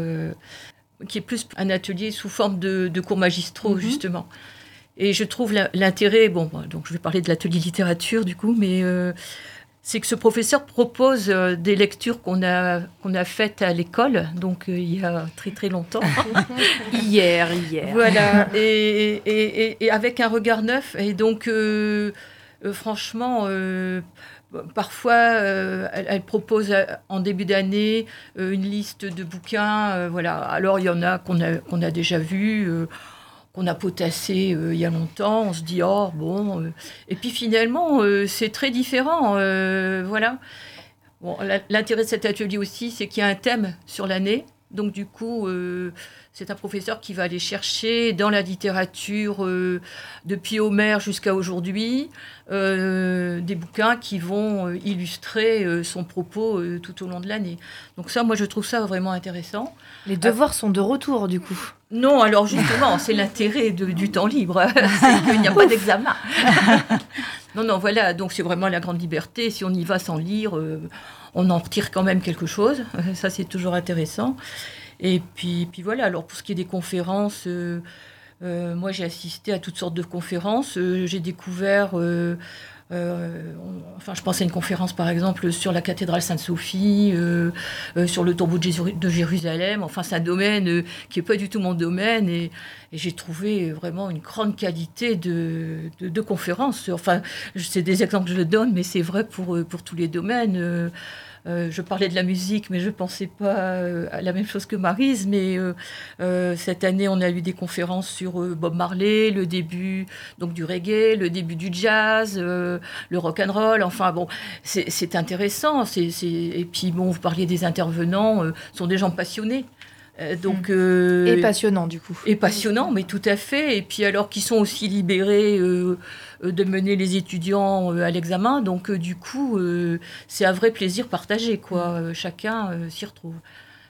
qui est plus un atelier sous forme de, de cours magistraux, mhm. justement. Et je trouve l'intérêt, bon, donc je vais parler de l'atelier littérature du coup, mais euh, c'est que ce professeur propose euh, des lectures qu'on a, qu'on a faites à l'école, donc euh, il y a très très longtemps. hier, hier. Voilà, et, et, et, avec un regard neuf. Et donc, franchement, parfois, elle, elle, propose en début d'année une liste de bouquins. voilà, alors il y en a qu'on a, déjà vus qu'on a potassé euh, il y a longtemps, on se dit oh bon, euh. et puis finalement euh, c'est très différent, voilà. Bon, l'intérêt de cet atelier aussi, c'est qu'il y a un thème sur l'année, donc du coup c'est un professeur qui va aller chercher dans la littérature depuis Homère jusqu'à aujourd'hui des bouquins qui vont illustrer son propos tout au long de l'année. Donc ça, moi je trouve ça vraiment intéressant. Les devoirs sont de retour du coup. Non, alors justement, c'est l'intérêt du temps libre, c'est qu'il n'y a pas d'examen. non, non, voilà, donc c'est vraiment la grande liberté. Si on y va sans lire, euh, on en retire quand même quelque chose. Ça, c'est toujours intéressant. Et puis, puis voilà, alors pour ce qui est des conférences, euh, moi, j'ai assisté à toutes sortes de conférences. j'ai découvert euh, enfin, je pense à une conférence, par exemple, sur la cathédrale Sainte-Sophie, euh, euh, sur le tombeau de, Jérusalem. Enfin, c'est un domaine qui n'est pas du tout mon domaine. Et, j'ai trouvé vraiment une grande qualité de, de, conférences. Enfin, c'est des exemples que je donne, mais c'est vrai pour, pour tous les domaines. Euh, je parlais de la musique, mais je ne pensais pas euh, à la même chose que Marise. Mais euh, cette année, on a eu des conférences sur Bob Marley, le début donc du reggae, le début du jazz, le rock and roll. Enfin bon, c'est intéressant. Et puis bon, vous parliez des intervenants, ce sont des gens passionnés. Donc, et passionnant du coup. Et passionnant, mais tout à fait. Et puis alors qu'ils sont aussi libérés euh, de mener les étudiants euh, à l'examen. Donc, euh, du coup, c'est un vrai plaisir partagé, quoi. Chacun s'y retrouve.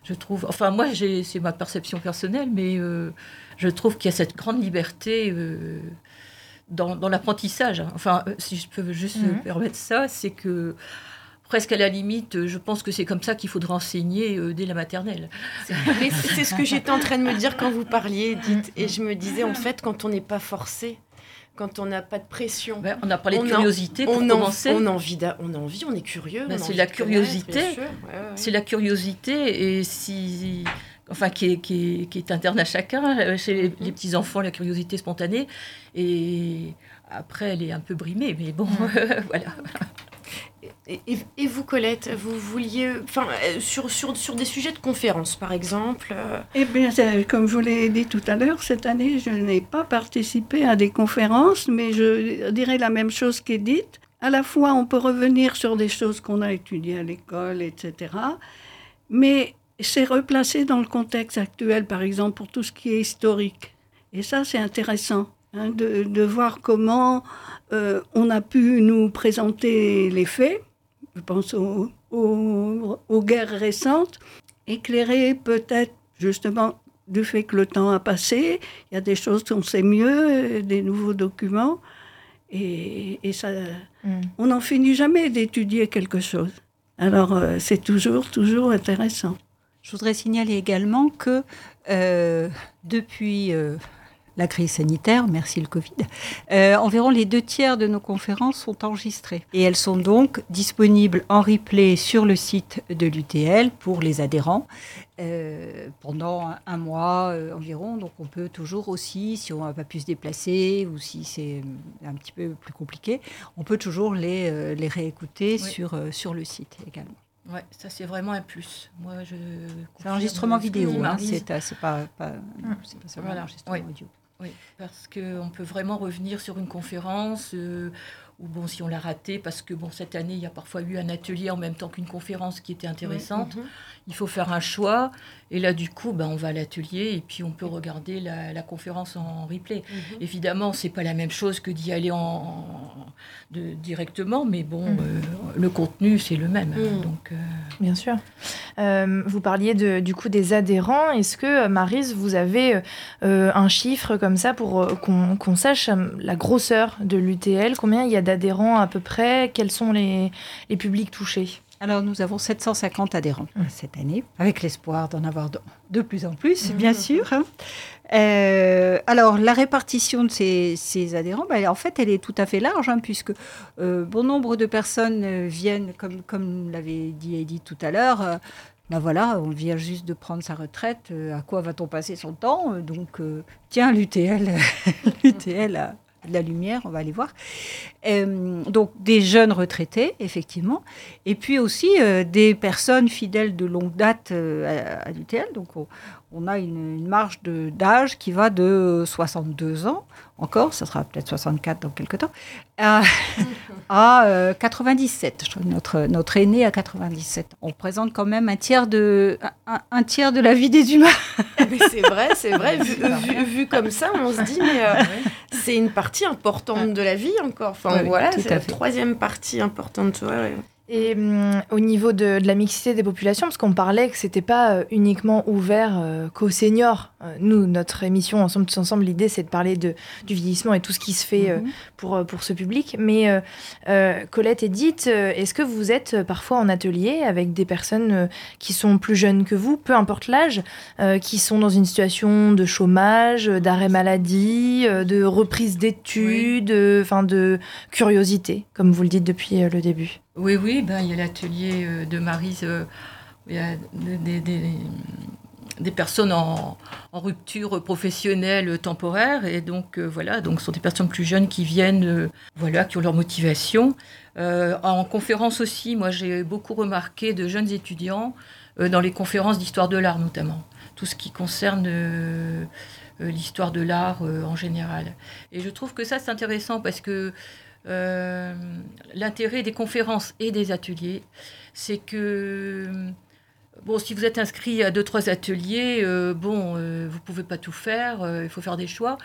Je trouve. Enfin, moi, c'est ma perception personnelle, mais je trouve qu'il y a cette grande liberté. dans, l'apprentissage. Enfin, si je peux juste me mhm. permettre ça, c'est que presque à la limite, je pense que c'est comme ça qu'il faudrait enseigner dès la maternelle. C'est ce que j'étais en train de me dire quand vous parliez, dites. Et je me disais, en fait, quand on n'est pas forcé, quand on n'a pas de pression. on a parlé de curiosité pour commencer. on, a envie on a envie, on est curieux. Ben, c'est la curiosité. C'est la curiosité et si, enfin, qui est, qui, est, interne à chacun. Euh, chez les, les, petits enfants, la curiosité spontanée et après, elle est un peu brimée, mais bon, voilà. Et, vous, Colette, vous vouliez, enfin, euh, sur, sur, sur des sujets de conférence, par exemple euh, Eh bien, comme je vous l'ai dit tout à l'heure, cette année, je n'ai pas participé à des conférences, mais je dirais la même chose qu'Edith. À la fois, on peut revenir sur des choses qu'on a étudiées à l'école, etc. Mais c'est replacé dans le contexte actuel, par exemple, pour tout ce qui est historique. Et ça, c'est intéressant hein, de, de, voir comment euh, on a pu nous présenter les faits je pense aux, guerres récentes, éclairées peut-être justement du fait que le temps a passé, il y a des choses qu'on sait mieux, des nouveaux documents, et, ça, mm. on n'en finit jamais d'étudier quelque chose. Alors euh, c'est toujours, toujours intéressant. Je voudrais signaler également que euh, depuis euh, la crise sanitaire, merci le Covid, euh, environ les deux tiers de nos conférences sont enregistrées. Et elles sont donc disponibles en replay sur le site de l'UTL pour les adhérents euh, pendant un, mois euh, environ. Donc on peut toujours aussi, si on n'a pas pu se déplacer ou si c'est un petit peu plus compliqué, on peut toujours les, les réécouter sur, sur le site également. Ouais, ça c'est vraiment un plus. Moi, je. C'est enregistrement vidéo, hein, c'est pas, pas, hum. pas seulement l'enregistrement audio. Oui, parce qu'on peut vraiment revenir sur une conférence, euh, ou bon, si on l'a raté, parce que bon, cette année, il y a parfois eu un atelier en même temps qu'une conférence qui était intéressante. Mhm. Il faut faire un choix. Et là, du coup, ben, on va à l'atelier et puis on peut regarder la, conférence en replay. Mhm. Évidemment, c'est pas la même chose que d'y aller en, de, directement, mais bon, mhm. euh, le contenu, c'est le même. Donc, euh, Bien sûr. Euh, vous parliez de, du coup des adhérents. Est-ce que, Marise, vous avez un chiffre comme ça pour qu'on sache la grosseur de l'UTL Combien il y a d'adhérents à peu près? Quels sont les, les publics touchés? Alors nous avons 750 adhérents mmh. cette année, avec l'espoir d'en avoir de, plus en plus, mmh. bien sûr. Hein. Euh, alors la répartition de ces, adhérents, bah, en fait, elle est tout à fait large, hein, puisque euh, bon nombre de personnes euh, viennent, comme, comme l'avait dit Edith tout à l'heure, ben voilà, on vient juste de prendre sa retraite, à quoi va-t-on passer son temps Donc, tiens, l'UTL, l'UTL de la lumière, on va aller voir. Euh, donc des jeunes retraités, effectivement, et puis aussi euh, des personnes fidèles de longue date euh, à, l'UTL. Donc on, a une, marge d'âge qui va de 62 ans, encore, ça sera peut-être 64 dans quelques temps, à, 97. Je notre, notre aîné à 97. On présente quand même un tiers de, un, tiers de la vie des humains. c'est vrai, c'est vrai. Vu, comme ça, on se dit, mais c'est une partie importante de la vie encore. Enfin, voilà, c'est la troisième partie importante. Et hum, au niveau de, de la mixité des populations, parce qu'on parlait que c'était pas euh, uniquement ouvert euh, qu'aux seniors. Euh, nous, notre émission Ensemble tous ensemble, l'idée c'est de parler de, du vieillissement et tout ce qui se fait euh, Mhm. pour, euh, pour ce public. Mais Colette et Edith, euh, est-ce que vous êtes parfois en atelier avec des personnes euh, qui sont plus jeunes que vous, peu importe l'âge, euh, qui sont dans une situation de chômage, d'arrêt maladie, euh, de reprise d'études, enfin de curiosité, comme vous le dites depuis le début? Oui, oui, ben, il y a l'atelier euh, de Marise, euh, il y a des, des- personnes en, rupture professionnelle temporaire, et donc euh, voilà, donc ce sont des personnes plus jeunes qui viennent, voilà, qui ont leur motivation. En conférence aussi, moi j'ai beaucoup remarqué de jeunes étudiants dans les conférences d'histoire de l'art notamment, tout ce qui concerne l'histoire de l'art en général. Et je trouve que ça c'est intéressant parce que euh, l'intérêt des conférences et des ateliers, c'est que si vous êtes inscrit à deux trois ateliers, euh, bon, euh, vous pouvez pas tout faire, il faut faire des choix.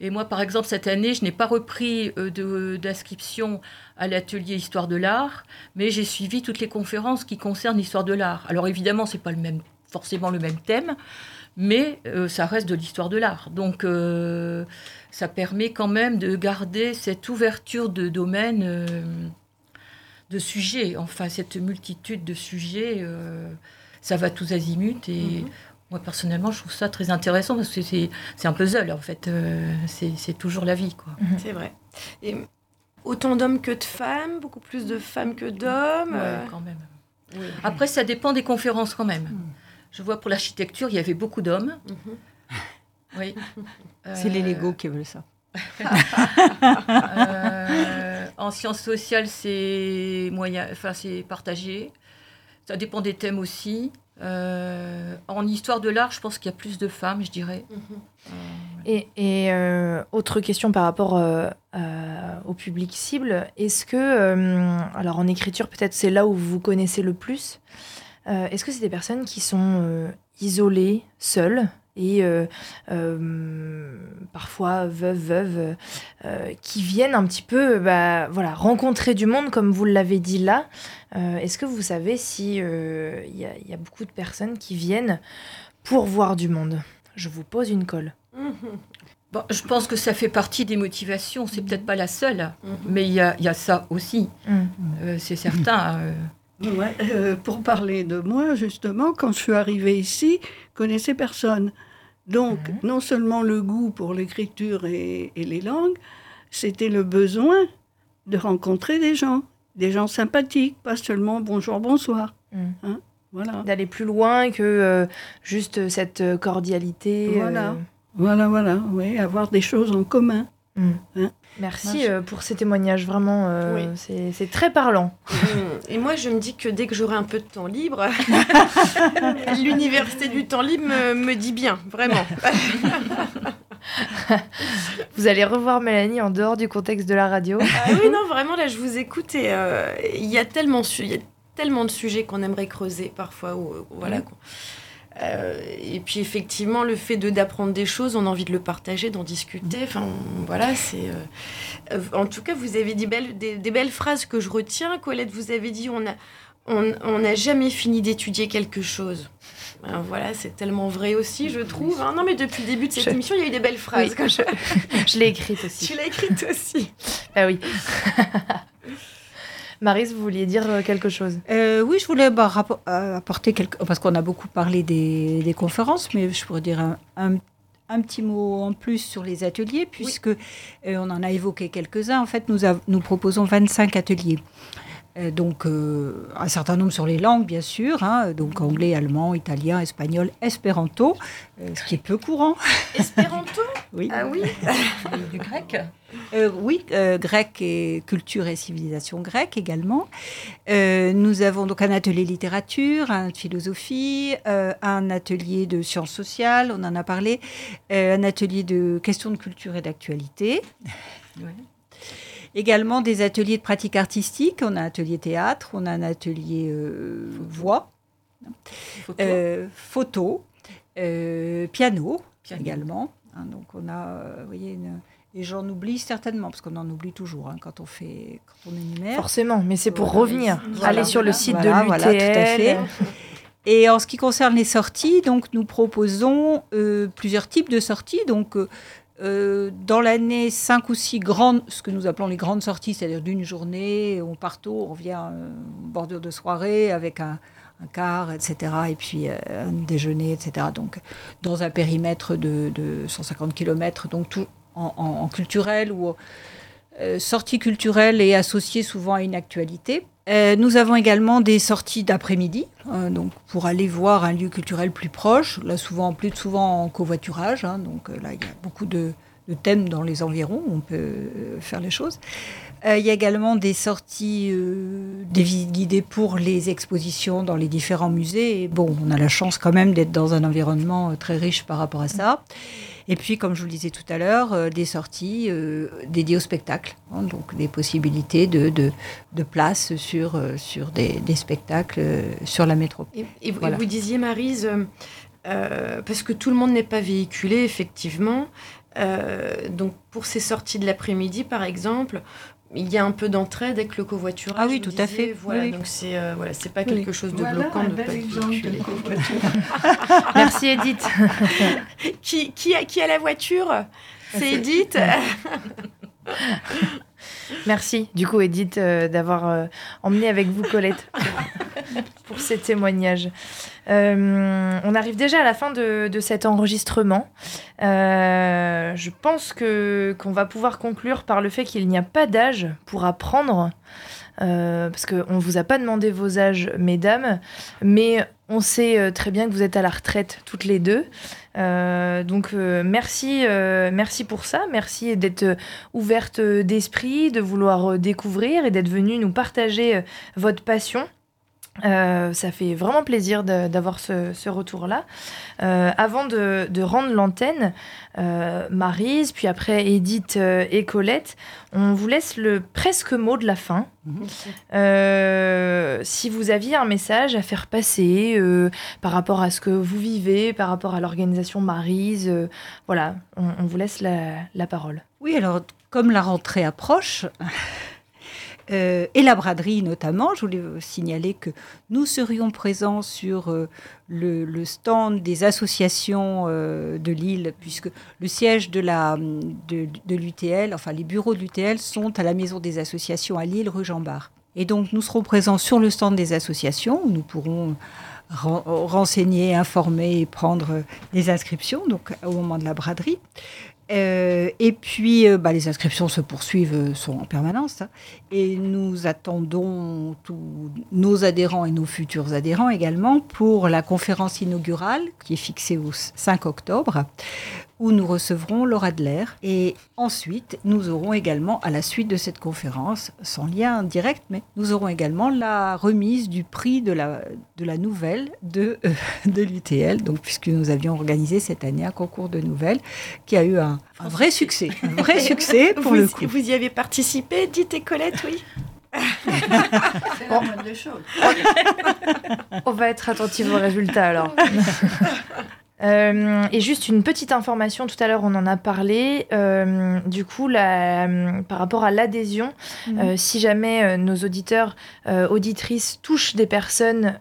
Et moi, par exemple, cette année, je n'ai pas repris d'inscription à l'atelier Histoire de l'art, mais j'ai suivi toutes les conférences qui concernent l'histoire de l'art. Alors évidemment, c'est pas le même, forcément le même thème, mais euh, ça reste de l'histoire de l'art. Donc euh, ça permet quand même de garder cette ouverture de domaine, euh, de sujets, enfin cette multitude de sujets, ça va tous azimuts et Mhm. moi personnellement je trouve ça très intéressant parce que c'est un puzzle en fait, c'est toujours la vie quoi. C'est vrai. Et autant d'hommes que de femmes, beaucoup plus de femmes que d'hommes. Ouais, quand même. oui. Après ça dépend des conférences quand même. Je vois pour l'architecture il y avait beaucoup d'hommes. Mhm. Oui. C'est les Euh, Legos qui veulent ça. Euh, en sciences sociales, c'est moyen, enfin c'est partagé. Ça dépend des thèmes aussi. Euh, en histoire de l'art, je pense qu'il y a plus de femmes, je dirais. Mhm. Euh, Et, et, euh, autre question par rapport euh, au public cible, est-ce que, euh, alors en écriture peut-être c'est là où vous vous connaissez le plus, euh, est-ce que c'est des personnes qui sont euh, isolées, seules et euh, parfois veuves, veuves, qui viennent un petit peu bah, voilà, rencontrer du monde comme vous l'avez dit là? Est-ce que vous savez si euh, il y, y a beaucoup de personnes qui viennent pour voir du monde? Je vous pose une colle. Bon, je pense que ça fait partie des motivations. C'est peut-être pas la seule, Mhm. mais il y a, il y a ça aussi. Mm. Euh, c'est certain. euh. Ouais, euh, pour parler de moi, justement, quand je suis arrivée ici, je connaissais personne. Donc, Mhm. non seulement le goût pour l'écriture et, et les langues, c'était le besoin de rencontrer des gens, des gens sympathiques, pas seulement bonjour, bonsoir. Mm. Voilà, d'aller plus loin que euh, juste cette cordialité. Voilà. euh. voilà, voilà, oui, avoir des choses en commun. Mm. Hein. Merci euh, pour ces témoignages, vraiment, euh, Oui. c'est c'est très parlant. Mhm. Et moi, je me dis que dès que j'aurai un peu de temps libre, l'université du temps libre me, me dit bien, vraiment. Vous allez revoir Mélanie en dehors du contexte de la radio. Ah oui, non, vraiment, là, je vous écoute et euh, il y a tellement, su- y a tellement de sujets qu'on aimerait creuser parfois. Ou, voilà. Euh, et puis, effectivement, le fait de d'apprendre des choses, on a envie de le partager, d'en discuter. Enfin, voilà, c'est. euh, euh, en tout cas, vous avez dit belles, des, des belles phrases que je retiens. Colette, vous avez dit on a. On on n'a jamais fini d'étudier quelque chose. Ben voilà, c'est tellement vrai aussi, je trouve. hein. Non, mais depuis le début de cette Je- émission, il y a eu des belles phrases. Oui. quand je- Je l'ai écrite aussi. Tu l'as écrite aussi. Ah oui. Marise, vous vouliez dire euh, quelque chose? Euh, oui, je voulais bah, euh, apporter quelque... Parce qu'on a beaucoup parlé des, des conférences, mais je pourrais dire un, un- un petit mot en plus sur les ateliers, puisque euh, on en a évoqué quelques-uns. En fait, nous, nous proposons 25 ateliers. Euh, donc, euh, un certain nombre sur les langues, bien sûr, hein, donc anglais, allemand, italien, espagnol, espéranto, euh, ce qui est peu courant. Espéranto Oui, Ah oui du grec. Euh, oui, euh, grec et culture et civilisation grecque également. Euh, nous avons donc un atelier littérature, un de philosophie, euh, un atelier de sciences sociales, on en a parlé, euh, un atelier de questions de culture et d'actualité. Ouais. Également des ateliers de pratique artistique, on a un atelier théâtre, on a un atelier euh, voix, Photo, euh, photo, euh, piano piano. également. hein. donc on a, vous voyez, une, Et j'en oublie certainement, parce qu'on en oublie toujours hein, quand on fait, quand on énumère. Forcément, mais c'est pour Voilà. revenir. Voilà. Aller sur le site Voilà, de voilà, tout à l'UTL. fait. Et en ce qui concerne les sorties, donc nous proposons euh, plusieurs types de sorties. Donc euh, euh, dans l'année, cinq ou six grandes, ce que nous appelons les grandes sorties, c'est-à-dire d'une journée, on part tôt, on revient euh, en bordure de soirée avec un, un quart, etc. Et puis euh, un déjeuner, etc. Donc dans un périmètre de, de 150 km, donc tout en, en- en culturel ou euh, sortie culturelle et associée souvent à une actualité. Euh, nous avons également des sorties d'après-midi, hein, donc pour aller voir un lieu culturel plus proche, là souvent plus souvent en covoiturage, hein, donc euh, là il y a beaucoup de, thèmes dans les environs où on peut euh, faire les choses. Il y a également des sorties, des visites guidées pour les expositions dans les différents musées. Bon, on a la chance quand même d'être dans un environnement très riche par rapport à ça. Et puis, comme je vous le disais tout à l'heure, euh, des sorties euh, dédiées au spectacle, hein, donc des possibilités de, de, de place sur, euh, sur des, des spectacles sur la métropole. Et, et vous, Voilà. et vous disiez, Marise, euh, parce que tout le monde n'est pas véhiculé, effectivement. euh, donc, pour ces sorties de l'après-midi, par exemple, il y a un peu d'entraide avec le covoiturage. Ah oui, tout à fait. Voilà, Oui. donc c'est euh, voilà, c'est pas Oui. quelque chose de Voilà bloquant de pas de. Merci Edith. Qui, qui, a, qui a la voiture? C'est c'est- Edith? Merci, du coup, Edith, euh, d'avoir euh, emmené avec vous Colette pour ces témoignages. Euh, on arrive déjà à la fin de, de cet enregistrement. Je pense que qu'on va pouvoir conclure par le fait qu'il n'y a pas d'âge pour apprendre. Euh, parce qu'on ne vous a pas demandé vos âges, mesdames, mais on sait euh, très bien que vous êtes à la retraite toutes les deux. Euh, donc euh, merci, euh, merci pour ça, merci d'être ouverte d'esprit, de vouloir découvrir et d'être venue nous partager votre passion. Euh, ça fait vraiment plaisir d'avoir ce, ce retour-là. Euh, avant de, de rendre l'antenne, euh, Marise, puis après Edith et Colette, on vous laisse le presque mot de la fin. Euh, si vous aviez un message à faire passer par rapport à ce que vous vivez, par rapport à l'organisation Marise, voilà, on, on vous laisse la, la parole. Oui, alors comme la rentrée approche, euh, et la braderie notamment, je voulais signaler que nous serions présents sur euh, le, stand des associations euh, de Lille, puisque le siège de l'UTL, enfin les bureaux de l'UTL sont à la maison des associations à Lille, rue Jean Bart. Et donc nous serons présents sur le stand des associations où nous pourrons ren- renseigner, informer et prendre les inscriptions, donc au moment de la braderie. Euh, et puis, euh, bah, les inscriptions se poursuivent, euh, sont en permanence. hein. et nous attendons tous nos adhérents et nos futurs adhérents également pour la conférence inaugurale qui est fixée au 5 octobre, où nous recevrons Laura Adler. Et ensuite, nous aurons également, à la suite de cette conférence, sans lien direct, mais nous aurons également la remise du prix de la, de la nouvelle de, euh, de l'UTL, donc puisque nous avions organisé cette année un concours de nouvelles qui a eu un, un vrai succès, un vrai succès pour vous, le coup. vous y avez participé, Edith et Colette, oui choses. On va être attentif aux résultats alors. Euh, et juste une petite information, tout à l'heure on en a parlé, euh, du coup la- euh, par rapport à l'adhésion, Mhm. euh, si jamais nos auditeurs, auditrices touchent des personnes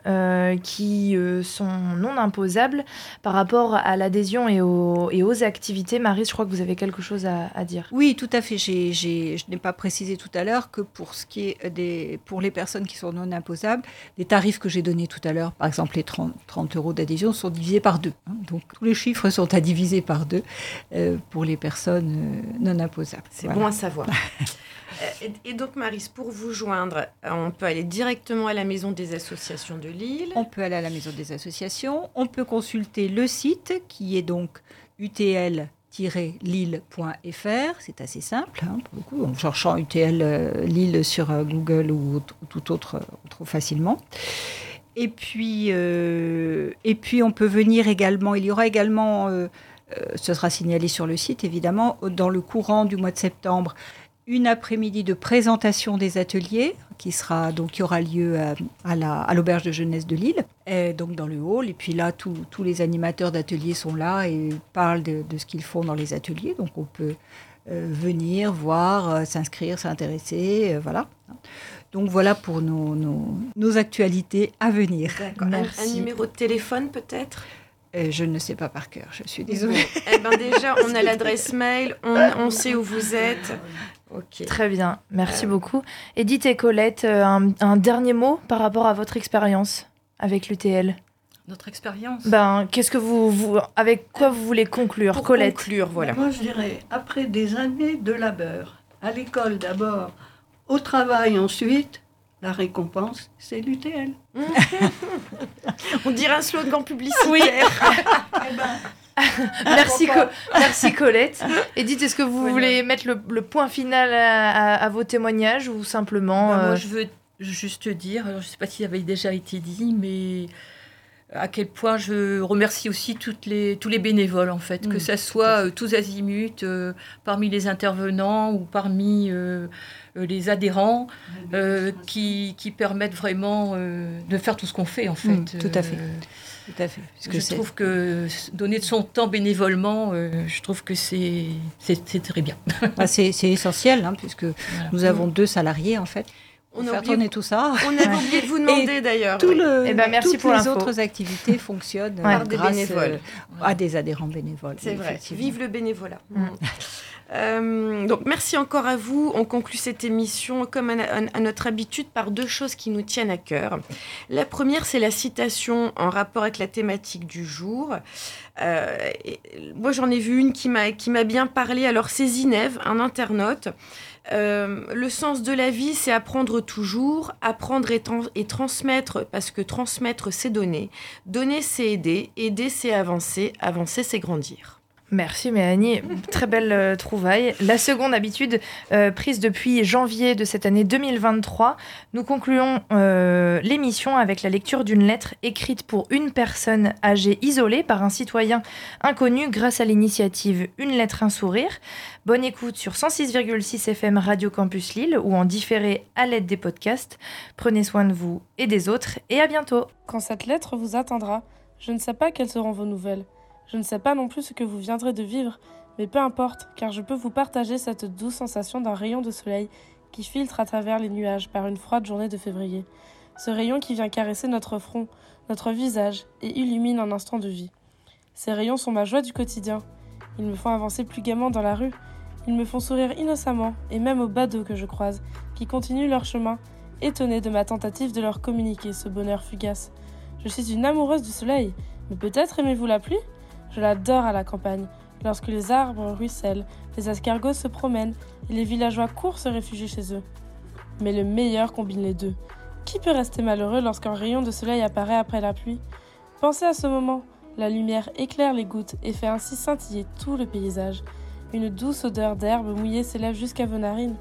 qui sont non imposables, par rapport à l'adhésion et aux, et aux activités, Marie, je crois que vous avez quelque chose à, à dire. Oui, tout à fait. Je n'ai pas précisé tout à l'heure que pour ce qui est des, pour les personnes qui sont non imposables, les tarifs que j'ai donnés tout à l'heure, par exemple les 30, 30 euros d'adhésion, sont divisés par deux. hein. Donc tous les chiffres sont à diviser par deux euh, pour les personnes euh, non imposables. C'est Voilà. bon à savoir. Euh, et, donc, Marise, pour vous joindre, on peut aller directement à la maison des associations de Lille. On peut aller à la maison des associations. On peut consulter le site qui est donc utl lille.fr, c'est assez simple, hein, pour le coup, en cherchant UTL euh, Lille sur euh, Google ou, tout autre, euh, on trouve facilement. Et puis, euh, et puis, on peut venir également, il y aura également, euh, euh, ce sera signalé sur le site évidemment, dans le courant du mois de septembre, une après-midi de présentation des ateliers qui sera donc aura lieu à, à la- à l'auberge de jeunesse de Lille, donc dans le hall. Et puis là, tous tous les animateurs d'ateliers sont là et parlent de, de ce qu'ils font dans les ateliers. Donc on peut venir, voir, s'inscrire, s'intéresser, voilà. Donc voilà pour nos, nos, actualités à venir. Merci. Un, numéro de téléphone peut-être? Je ne sais pas par cœur, je suis désolée. eh ben déjà, on a l'adresse mail, on, sait où vous êtes. Très bien, merci beaucoup. Edith et Colette, un, un dernier mot par rapport à votre expérience avec l'UTL notre expérience? Ben, qu'est-ce que vous, vous, avec quoi vous voulez conclure, Pour Colette? Conclure, voilà. Moi, je dirais après des années de labeur, à l'école d'abord, au travail ensuite, la récompense, c'est l'UTL. On dirait un slogan publicitaire. Oui. Eh ben, merci, merci Colette. Edith, est-ce que vous voulez mettre le, point final à, vos témoignages ou simplement... Ben, moi, euh, je veux juste dire, je ne sais pas s'il avait déjà été dit, mais à quel point je remercie aussi toutes les, tous les bénévoles, en fait, que ce mm. soit euh, tous azimuts, euh, parmi les intervenants ou parmi euh, les adhérents, qui, qui, permettent vraiment de faire tout ce qu'on fait, en fait. Mm, tout à fait. Tout à fait. je trouve que donner de son temps bénévolement, je trouve que c'est très bien. Ah, c'est essentiel, hein, puisque nous avons deux salariés, en fait on a oublié, tout ça. On a oublié de vous demander d'ailleurs. Tout le, eh ben, merci toutes pour les autres activités fonctionnent par des bénévoles. à des adhérents bénévoles. C'est vrai. Vive le bénévolat. Mm. Euh, donc merci encore à vous. On conclut cette émission comme à, notre habitude par deux choses qui nous tiennent à cœur. La première, c'est la citation en rapport avec la thématique du jour. Euh, moi, j'en ai vu une qui m'a bien parlé. Alors c'est Zinève, un internaute. Euh, le sens de la vie, c'est apprendre toujours, apprendre et, transmettre, parce que transmettre, c'est donner. Donner, c'est aider. Aider, c'est avancer. Avancer, c'est grandir. Merci Mélanie, très belle euh, trouvaille. La seconde habitude euh, prise depuis janvier de cette année 2023, nous concluons euh, l'émission avec la lecture d'une lettre écrite pour une personne âgée isolée par un citoyen inconnu grâce à l'initiative Une lettre, un sourire. Bonne écoute sur 106,6 FM Radio Campus Lille ou en différé à l'aide des podcasts. Prenez soin de vous et des autres et à bientôt. Quand cette lettre vous atteindra, je ne sais pas quelles seront vos nouvelles. Je ne sais pas non plus ce que vous viendrez de vivre, mais peu importe, car je peux vous partager cette douce sensation d'un rayon de soleil qui filtre à travers les nuages par une froide journée de février. Ce rayon qui vient caresser notre front, notre visage et illumine un instant de vie. Ces rayons sont ma joie du quotidien. Ils me font avancer plus gaiement dans la rue. Ils me font sourire innocemment, et même aux badauds que je croise, qui continuent leur chemin, étonnés de ma tentative de leur communiquer ce bonheur fugace. Je suis une amoureuse du soleil, mais peut-être aimez-vous la pluie? Je l'adore à la campagne, lorsque les arbres ruissellent, les escargots se promènent et les villageois courent se réfugier chez eux. Mais le meilleur combine les deux. Qui peut rester malheureux lorsqu'un rayon de soleil apparaît après la pluie? Pensez à ce moment. La lumière éclaire les gouttes et fait ainsi scintiller tout le paysage. Une douce odeur d'herbe mouillée s'élève jusqu'à vos narines.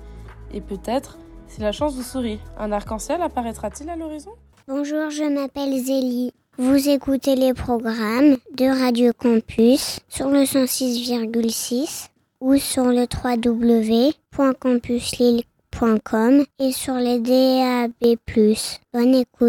Et peut-être, si la chance vous sourit, un arc-en-ciel apparaîtra-t-il à l'horizon? Bonjour, je m'appelle Zélie. Vous écoutez les programmes de Radio Campus sur le 106,6 ou sur le www.campuslille.com et sur les DAB+. Bonne écoute.